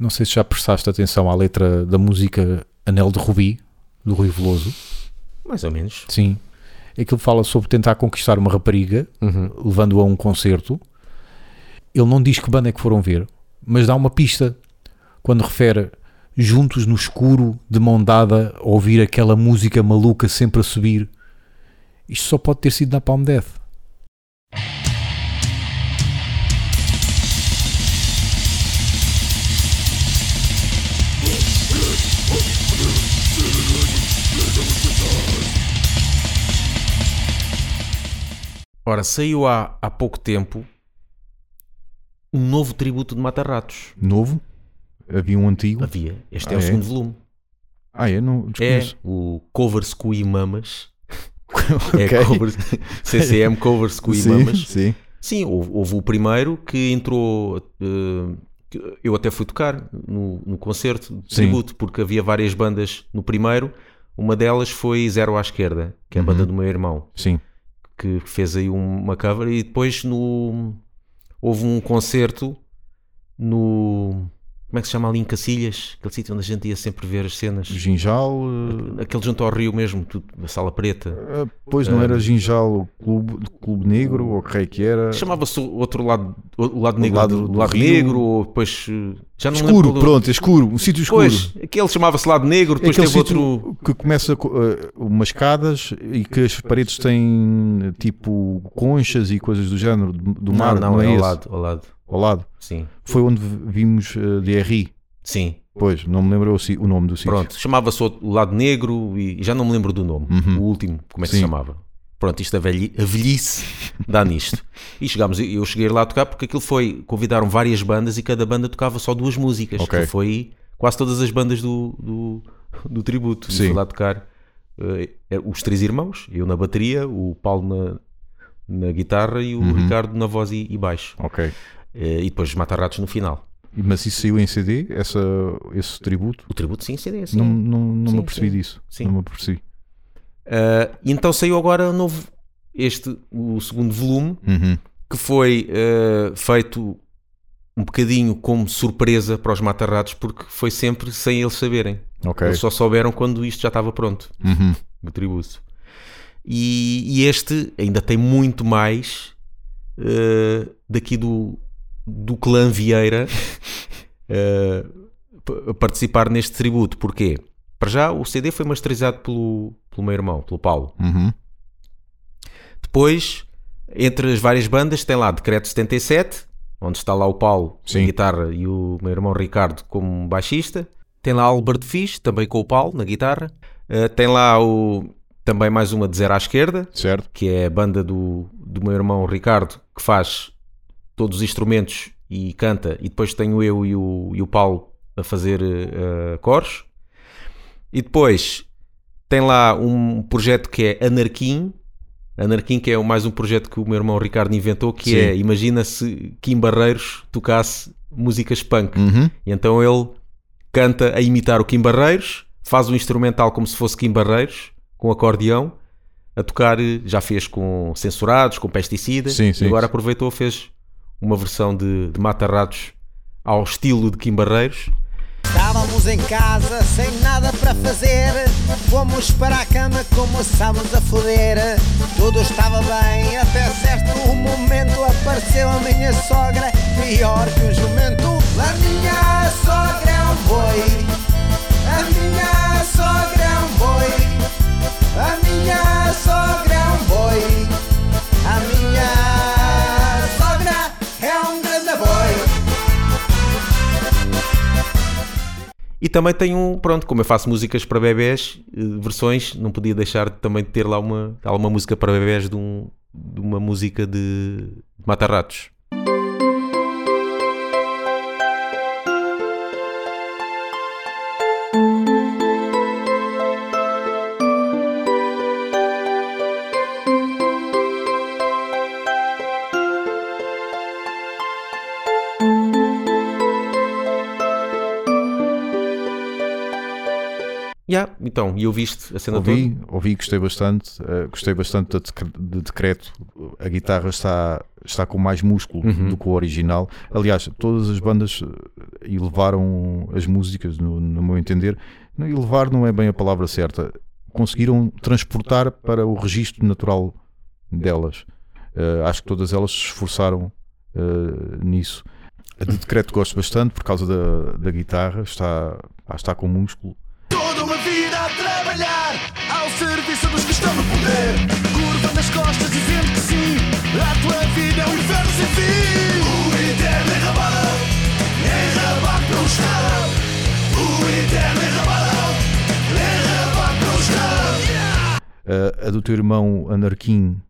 Não sei se já prestaste atenção à letra da música Anel de Rubi, do Rui Veloso. Mais ou menos. Sim. Aquilo fala sobre tentar conquistar uma rapariga, Uhum. levando-a a um concerto. Ele não diz que banda é que foram ver, mas dá uma pista quando refere juntos no escuro, de mão dada, a ouvir aquela música maluca sempre a subir. Isto só pode ter sido na Palm Death. Ora, saiu há, há pouco tempo um novo tributo de Mata-Ratos. Novo? Havia um antigo? Havia. Este Ah, é o é? segundo volume. Ah, é? Não É desconheço. o Covers Cui Mamas. Ok. É covers, CCM Covers Cui sim, Mamas. sim. Sim, houve, houve o primeiro que entrou. que eu até fui tocar no, no concerto de Sim. tributo, porque havia várias bandas no primeiro. Uma delas foi Zero à Esquerda, que é a Uhum. banda do meu irmão, Sim. Que fez aí um- uma cover. E depois no, houve um concerto no. Como é que se chama ali em Cacilhas? Aquele sítio onde a gente ia sempre ver as cenas. Ginjal. eh, Aquele junto ao rio mesmo, tudo, a Sala Preta. eh, pois não era Ginjal o Clube, Clube Negro, ou o que rei que era. Chamava-se o outro lado, o lado negro, lado do, do lado negro, ou depois eh, já não Escuro, lembro. pronto, é escuro, um sítio escuro. Depois, aquele chamava-se lado negro, depois Aquele teve outro. que começa com umas escadas e que as paredes têm tipo conchas e coisas do género do, do mar, não, não, é é ao esse? lado, ao lado. Ao lado. Sim, Foi onde vimos uh, DRI. sim. Pois, não me lembro o, o nome do sítio. Pronto, chamava-se o lado negro e já não me lembro do nome, Uhum. o último, como é que Sim. se chamava. Pronto, isto a, velhi, a velhice dá nisto. E chegámos, eu cheguei lá a tocar porque aquilo foi, convidaram várias bandas e cada banda tocava só duas músicas. Ok. Que foi quase todas as bandas do, do, do tributo. Sim. fui lá tocar eh, os três irmãos, eu na bateria, o Paulo na, na guitarra e o Uhum. Ricardo na voz e, e baixo. Ok. Eh, e depois Mata-Ratos no final. Mas isso saiu em CD, essa, esse tributo? O tributo sim, CD, sim. Não, não, não Sim, me apercebi disso. Sim. Não me apercebi. Uh, então saiu agora novo, este, o segundo volume, Uhum. que foi uh, feito um bocadinho como surpresa para os matarratos, porque foi sempre sem eles saberem. Ok. Eles só souberam quando isto já estava pronto, Uhum. o tributo. E, e este ainda tem muito mais uh, daqui do, do clã Vieira uh, participar neste tributo. Porquê? Para já, o CD foi masterizado pelo, pelo meu irmão, pelo Paulo. Uhum. Depois, entre as várias bandas, tem lá Decreto 77, onde está lá o Paulo Sim. na guitarra e o meu irmão Ricardo como baixista. Tem lá Albert Fish, também com o Paulo na guitarra. Uh, tem lá o, também mais uma de Zero à Esquerda, Certo. que é a banda do, do meu irmão Ricardo, que faz todos os instrumentos e canta. E depois tenho eu e o, e o Paulo a fazer uh, coros. E depois tem lá um projeto que é Anarquim. Anarquim, que é mais um projeto que o meu irmão Ricardo inventou, que Sim. é, imagina se Kim Barreiros tocasse músicas punk. Uhum. E então ele canta a imitar o Kim Barreiros, faz um instrumental como se fosse Kim Barreiros, com acordeão, a tocar, eh, já fez com censurados, com pesticidas, Sim, sim. e agora aproveitou, fez uma versão de, de Mata-Ratos ao estilo de Kim Barreiros. Estávamos em casa sem nada para fazer. Fomos para a cama, começámos a foder. Tudo estava bem, até certo momento apareceu a minha sogra. Pior que um jumento. A minha sogra é um boi. A minha sogra é um boi. A minha sogra é um boi. E também um, pronto, como eu faço músicas para bebés, eh, versões, não podia deixar de também de ter lá uma, uma música para bebés de, um, de uma música de, de Mata-Ratos. Yeah, então, e eu viste a cena Ouvi, ouvi, gostei bastante. eh, gostei bastante de, de decreto. A guitarra está, está com mais músculo Uhum. do que o original. Aliás, todas as bandas eh, elevaram as músicas, no, no meu entender. Elevar não é bem a palavra certa. Conseguiram transportar para o registro natural delas. Eh, acho que todas elas se esforçaram eh, nisso. A de decreto gosto bastante por causa da, da guitarra. Está, está com músculo. Estão no poder. Curva nas costas dizendo que sim. A tua vida é um inferno sem fim. O eterno enrabado, enrabado pelo Estado. O eterno enrabado, enrabado pelo Estado. Uh, a do teu irmão Anarquim,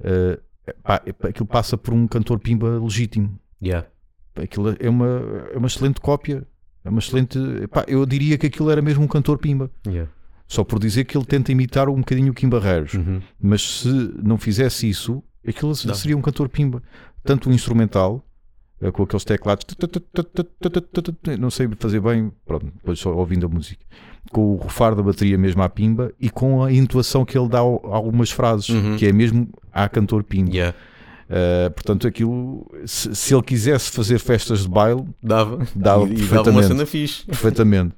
uh, pá, aquilo passa por um cantor pimba legítimo. Yeah. Aquilo é uma, é uma excelente cópia. É uma excelente. pá, eu diria que aquilo era mesmo um cantor pimba. Yeah. Só por dizer que ele tenta imitar um bocadinho o Kim Barreiros. Uhum. Mas se não fizesse isso, aquilo Não. seria um cantor pimba. Tanto o instrumental, eh, com aqueles teclados, não sei fazer bem, pronto, depois só ouvindo a música, com o rufar da bateria mesmo à pimba e com a intuação que ele dá a algumas frases, Uhum. que é mesmo a cantor pimba. Yeah. Eh, portanto, aquilo, se, se ele quisesse fazer festas de baile, Dava. Dava e, e dava uma perfeitamente. cena fixe. perfeitamente.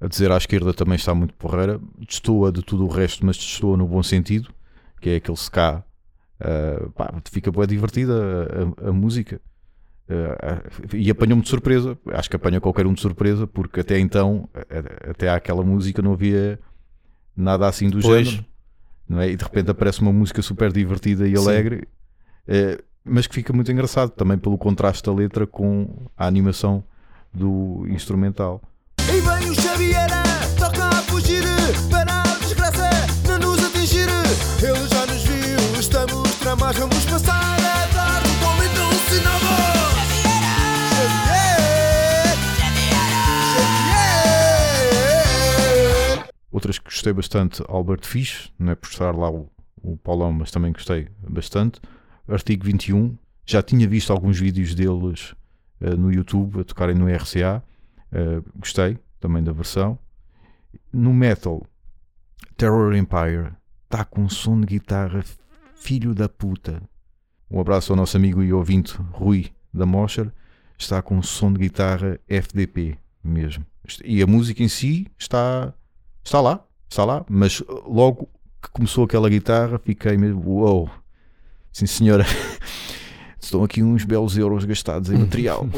A dizer à esquerda também está muito porreira, destoa de tudo o resto, mas destoa no bom sentido, que é aquele ska. Uh, pá, fica bem divertida a, a- a música. Uh, e apanhou-me de surpresa. Acho que apanha qualquer um de surpresa, porque até então, até àquela música, não havia nada assim do Pois. género. Não é? E de repente aparece uma música super divertida e alegre, eh, mas que fica muito engraçado também pelo contraste da letra com a animação do instrumental. Tramados, vamos passar a dar totalmente alucinado. Xavier! Xavier! Outras que gostei bastante, Albert Fish, não é por estar lá o, o Paulão, mas também gostei bastante. Artigo 21, já tinha visto alguns vídeos deles eh, no YouTube a tocarem no RCA, eh, gostei também da versão. No metal, Terror Empire, está com um som de guitarra filho da puta. Um abraço ao nosso amigo e ouvinte Rui da Mosher, está com um som de guitarra FDP mesmo. E a música em si está está lá, está lá, mas logo que começou aquela guitarra fiquei mesmo, uou, sim senhora, estão aqui uns belos euros gastados em material.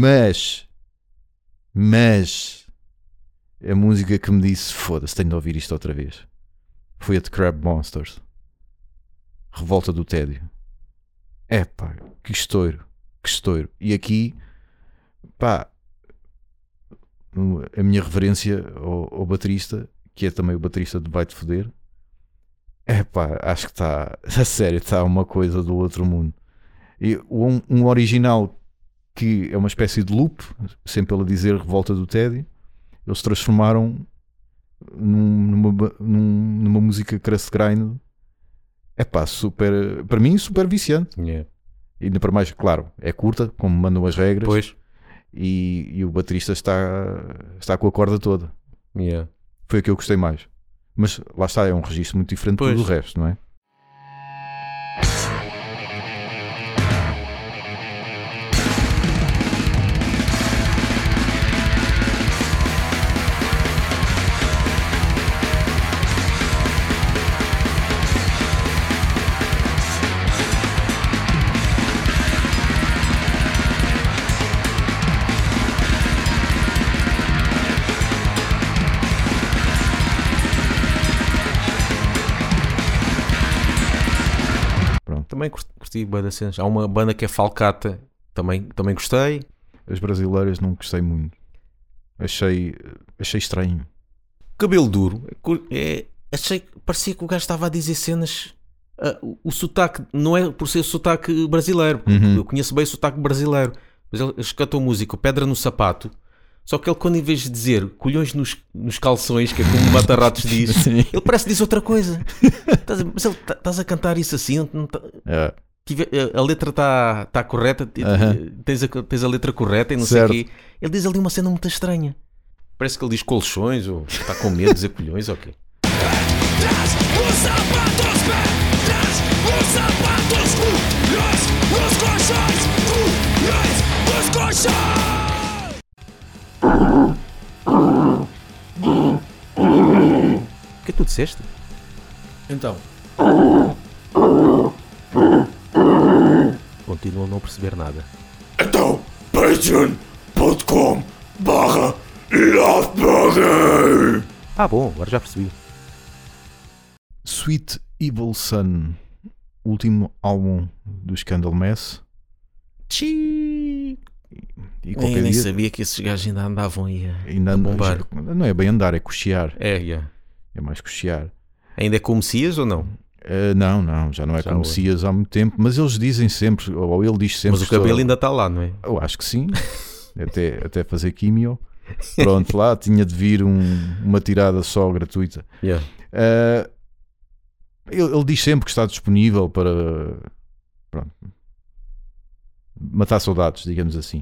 mas, mas, a música que me disse, foda-se, tenho de ouvir isto outra vez, foi a de Crab Monsters, Revolta do Tédio. É pá, que estouro, que estouro. E aqui, pá, a minha reverência ao, ao baterista, que é também o baterista de Vai Te Foder, é pá, acho que está, a sério, está uma coisa do outro mundo. E um, um original que é uma espécie de loop, sempre ele a dizer Revolta do Tédio, eles transformaram num- numa, num- numa música crass grind. É pá, super, para mim, super viciante. Yeah. E ainda para mais, claro, é curta, como mandam as regras, Pois. e, e o baterista está, está com a corda toda. Yeah. Foi o que eu gostei mais. Mas lá está, é um registro muito diferente Pois. do resto, não é? Curti, das cenas. Há uma banda que é Falcata, também, também gostei. As brasileiras não gostei muito. Achei, achei estranho. Cabelo duro. É, é- achei que parecia que o gajo estava a dizer cenas ah, o, sotaque não é por ser sotaque brasileiro. Uhum. Eu conheço bem o sotaque brasileiro. Mas ele- cantam música, Pedra no Sapato. Só que ele, quando em vez de dizer colhões nos, nos calções, que é como o Mata-Ratos diz, ele parece que diz outra coisa. Mas ele tá- estás a cantar isso assim, não- não tá- É. tive- a, a letra está tá correta, Aham. tens, a, tens a letra correta e não Certo. sei o quê. Ele diz ali uma cena muito estranha. Parece que ele diz colchões ou está com medo de dizer colhões ou quê. O que é que tu disseste? Então, Continuo a não perceber nada. Então, patreon.com barra. Ah, bom, agora já percebi. Sweet Evil Sun, último álbum dos Candlemass. Xiii. E Nem, qualquer nem dia sabia que esses gajos ainda andavam aí a, ainda a bombar. Não é bem andar, é cochear. É, yeah. É mais cochear. Ainda é com Messias ou não? Uh, não, não, já não é Já como. Cias há muito tempo, mas eles dizem sempre, ou ele diz sempre. Mas o cabelo só- ainda está lá, não é? Eu acho que sim, até, até fazer químio. Pronto, lá tinha de vir um- uma tirada só gratuita. Yeah. Uh, ele, ele diz sempre que está disponível para pronto, matar saudades, digamos assim.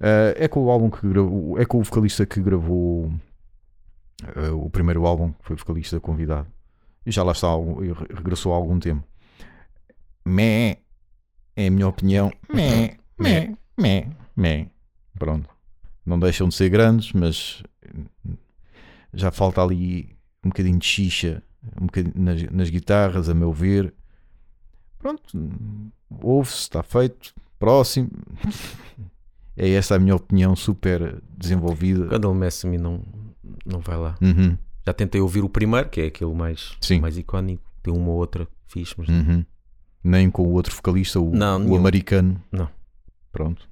Uh, é com o álbum que gravou, é com o vocalista que gravou uh, o primeiro álbum, que foi vocalista convidado. E já lá está, regressou há algum tempo. Mé, é a minha opinião. Mé, mé, mé, mé. Pronto. Não deixam de ser grandes, mas já falta ali um bocadinho de xixa um bocadinho nas, nas guitarras, a meu ver. Pronto, ouve-se, está feito. Próximo. É essa a minha opinião super desenvolvida. Mess a mim não, não vai lá. Uhum, Já tentei ouvir o primeiro, que é aquele mais, Sim. mais icónico. Tem uma ou outra fixe, mas uhum. Nem com o outro vocalista, o, Não, o nenhum. americano. Não. Pronto.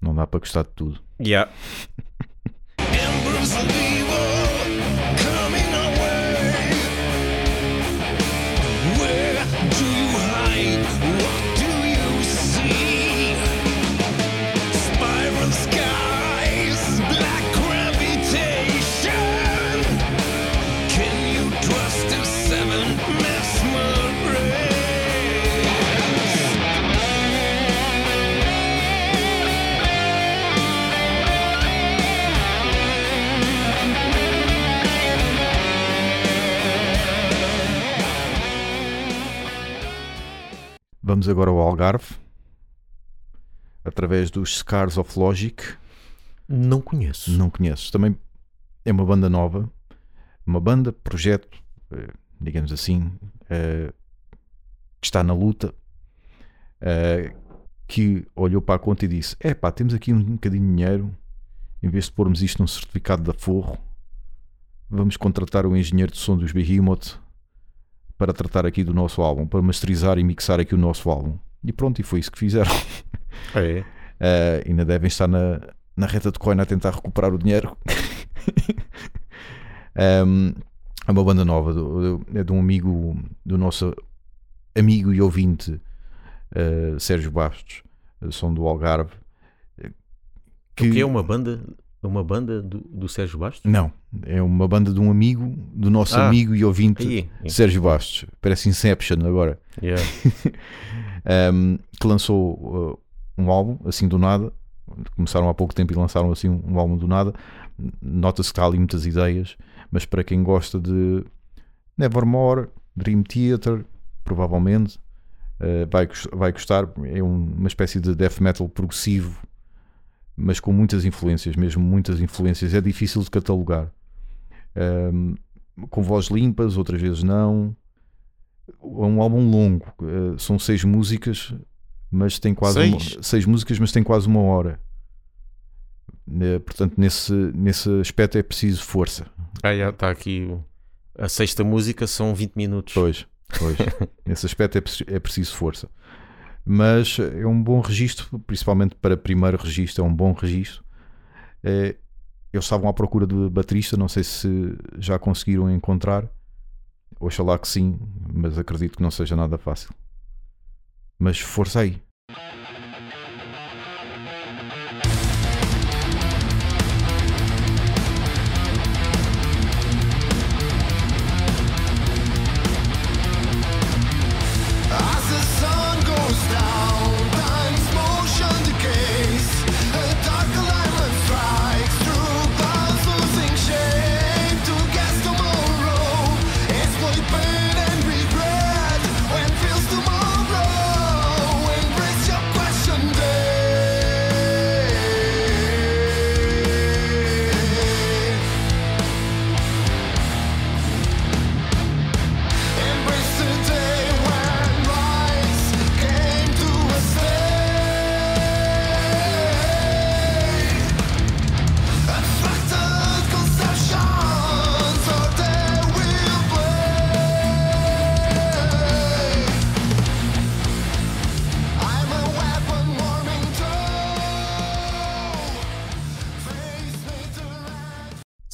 Não dá para gostar de tudo. Yeah. Agora ao Algarve. Através dos Scars of Logic. Não conheço. Não conheces. Também é uma banda nova, uma banda, projeto, eh, digamos assim, eh, que está na luta, eh, que olhou para a conta e disse: É pá, temos aqui um bocadinho de dinheiro, em vez de pormos isto num certificado da Forro, vamos contratar o engenheiro de som dos Behemoth para tratar aqui do nosso álbum, para masterizar e mixar aqui o nosso álbum. E pronto, e foi isso que fizeram. É. Uh, ainda devem estar na, na reta de coin a tentar recuperar o dinheiro. Um, é uma banda nova, do- do- é de um amigo, do nosso amigo e ouvinte uh, Sérgio Bastos, uh, som do Algarve. uh, O que é uma banda, uma banda do, do Sérgio Bastos? Não, é uma banda de um amigo, do nosso Ah. amigo e ouvinte Aí. Sérgio Bastos. Parece Inception agora. Yeah. um, que lançou uh, um álbum assim do nada. Começaram há pouco tempo e lançaram assim um, um álbum do nada. Nota-se que há ali muitas ideias, mas para quem gosta de Nevermore, Dream Theater, provavelmente uh, vai, vai gostar. É um- uma espécie de death metal progressivo, mas com muitas influências, mesmo muitas influências. É difícil de catalogar. Um, com vozes limpas, outras vezes não é um álbum longo, eh, são seis músicas, mas tem quase Seis? Uma, seis músicas, mas tem quase uma hora. Eh, portanto, nesse, nesse aspecto é preciso força. Ah, já está aqui. A sexta música são 20 minutos. Pois, pois. nesse aspecto é, é preciso força. Mas é um bom registro, principalmente para primeiro registro, é um bom registro. Eh, eles estavam à procura de baterista, não sei se já conseguiram encontrar. Oxalá que sim, mas acredito que não seja nada fácil. Mas força aí.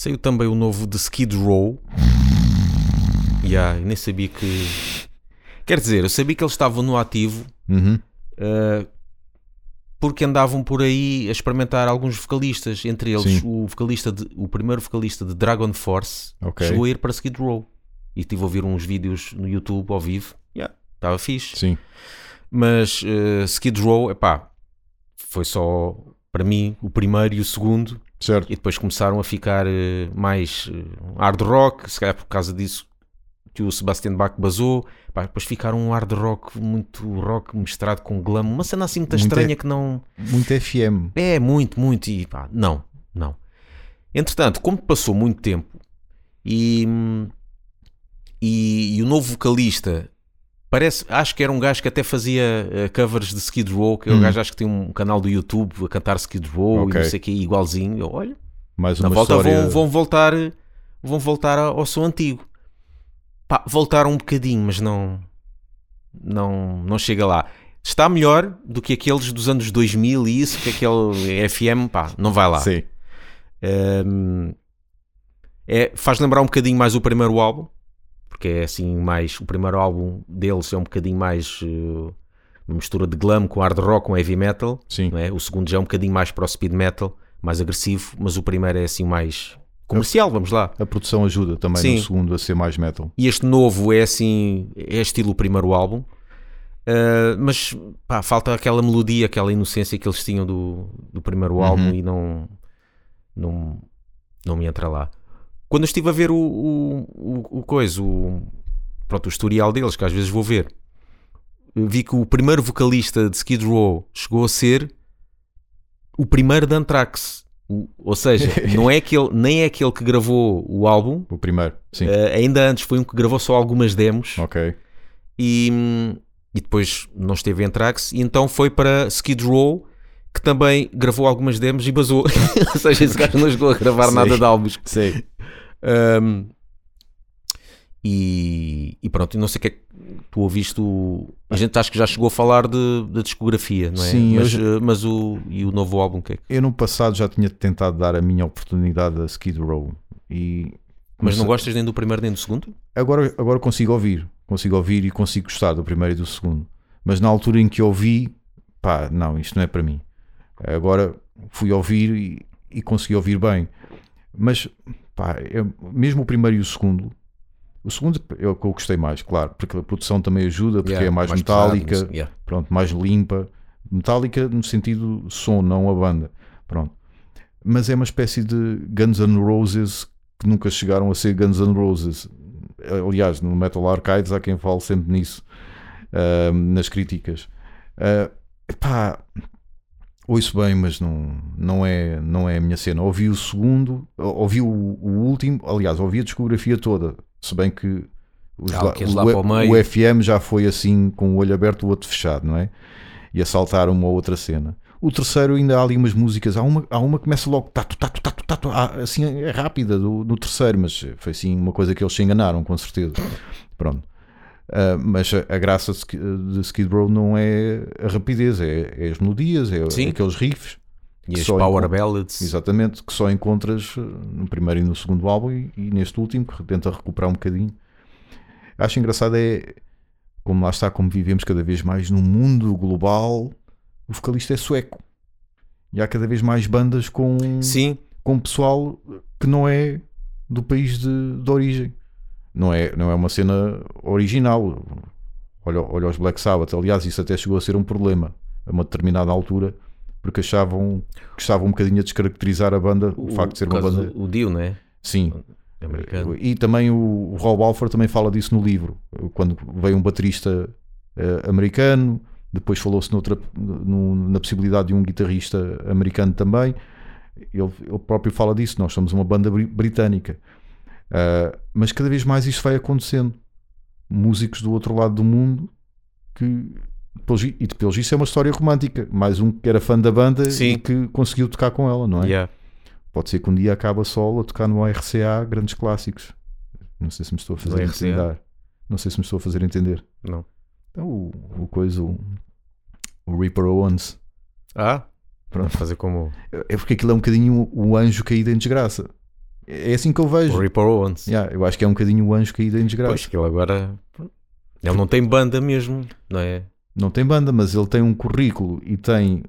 Saiu também o novo de Skid Row. Yeah, eu nem sabia que. Quer dizer, eu sabia que eles estavam no ativo Uhum. uh, porque andavam por aí a experimentar alguns vocalistas, entre eles Sim. o vocalista de- o primeiro vocalista de Dragon Force Ok. chegou a ir para Skid Row e estive a ouvir uns vídeos no YouTube ao vivo. Yeah, estava fixe. Sim. Mas uh, Skid Row, epá, foi só para mim o primeiro e o segundo Certo. e depois começaram a ficar eh, mais eh, hard rock, se calhar por causa disso que o Sebastian Bach basou, Pá, depois ficaram um hard rock, muito rock misturado com glam, uma cena assim muito, Muito estranha é- que não. Muito FM. É, muito, muito, e pá, não, não. Entretanto, como passou muito tempo e, e, e o novo vocalista parece, acho que era um gajo que até fazia eh, covers de Skid Row, que é um Hum. gajo acho que tem um canal do YouTube a cantar Skid Row Ok. e não sei o que, igualzinho. Eu, olha, Mais na uma volta história. vão, vão voltar vão voltar ao som antigo Pá, voltaram um bocadinho mas não não, não chega lá está melhor do que aqueles dos anos 2000 e isso que aquele FM pá, não vai lá Sim. Hum, é, faz lembrar um bocadinho mais o primeiro álbum porque é assim mais o primeiro álbum deles é um bocadinho mais uma mistura de glam com hard rock com heavy metal Sim. é? O segundo já é um bocadinho mais para o speed metal, mais agressivo, mas o primeiro é assim mais comercial, vamos lá. A produção ajuda também Sim. no segundo a ser mais metal. E este novo é assim, é estilo o primeiro álbum, Ah, mas pá, falta aquela melodia, aquela inocência que eles tinham do, do primeiro Uhum. álbum e não, não, não me entra lá. Quando eu estive a ver o, o, o, o coisa, o, pronto, o historial deles, que às vezes vou ver, vi que o primeiro vocalista de Skid Row chegou a ser o primeiro de Anthrax. Ou seja, não é aquele, nem é aquele que gravou o álbum, O primeiro. Sim. eh, ainda antes foi um que gravou só algumas demos Ok. e, e depois não esteve em Anthrax e então foi para Skid Row que também gravou algumas demos e basou. Ou seja, esse gajo não chegou a gravar Sim. nada de álbuns. Sei. Um, e, e pronto, não sei o que é que tu ouviste. O, a gente acho que já chegou a falar de, da discografia, não é? Sim, mas, eh, mas o, e o novo álbum, o que é que- Eu no passado já tinha tentado dar a minha oportunidade a Skid Row. E Mas não gostas nem do primeiro nem do segundo? agora, agora consigo ouvir. Consigo ouvir e consigo gostar do primeiro e do segundo. Mas na altura em que ouvi, pá, não, isto não é para mim. Agora fui ouvir e, e consegui ouvir bem. Mas, pá, eu- mesmo o primeiro e o segundo, o segundo é o que eu gostei mais, claro, porque a produção também ajuda, porque Yeah, é mais, pesado, metálica, sei- yeah. pronto, mais limpa. Metálica no sentido som, não a banda. Pronto. Mas é uma espécie de Guns N' Roses que nunca chegaram a ser Guns N' Roses. Aliás, no Metal Archives há quem fale sempre nisso ahm, nas críticas. Ah, epá, ouço bem, mas não, não, é, não é a minha cena. Ouvi o segundo, ouvi o, o último, aliás, ouvi a discografia toda, se bem que os Ah, o, lá o o FM já foi assim com o olho aberto, o outro fechado, não é? E a saltar uma ou outra cena. O terceiro ainda há ali umas músicas, há uma, há uma que começa logo tato, tato, tato, tato, assim é rápida do, do terceiro, mas foi assim uma coisa que eles se enganaram, com certeza. Pronto. Ah, mas a, a graça de, de Skid Row não é a rapidez, é, é as melodias, é, Sim. aqueles riffs, E que as Power Ballads. exatamente, que só encontras eh, no primeiro e no segundo álbum e, e neste último, que tenta recuperar um bocadinho. acho engraçado é como lá está, como vivemos cada vez mais num mundo global, o vocalista é sueco. E há cada vez mais bandas com, Sim, com pessoal que não é do país de, de origem. Não é, não é uma cena original. Olha, olha os Black Sabbath. Aliás, isso até chegou a ser um problema a uma determinada altura, porque achavam que estavam um bocadinho a descaracterizar a banda, o, facto de ser uma banda. O Dio, né? Sim, Americano. e também o, o Rob Alford também fala disso no livro, quando veio um baterista eh, americano, depois falou-se na possibilidade de um guitarrista americano também. Ele, ele próprio fala disso. Nós somos uma banda bri- britânica, Ah, mas cada vez mais isto vai acontecendo. Músicos do outro lado do mundo que. pelos E pelos isso é uma história romântica. Mais um que era fã da banda Sim. e que conseguiu tocar com ela, não é? Yeah. Pode ser que um dia acabe a solo a tocar no RCA grandes clássicos. Não sei se me estou a fazer entender. Não sei se me estou a fazer entender. Não. Então, o, o coisa, o, o Reaper Owens. Ah, Pronto. fazer como É porque aquilo é um bocadinho o anjo caído em desgraça. É assim que eu vejo. o Ripper Owens. Yeah, eu acho que é um bocadinho o anjo caído em desgraça. Pois que ele agora. Ele não tem banda mesmo, não é? Não tem banda, mas ele tem um currículo e tem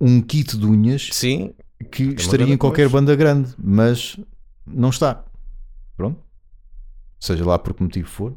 um kit de unhas Sim, que estaria em qualquer coisa. banda grande, mas não está. Pronto. Seja lá por que motivo for.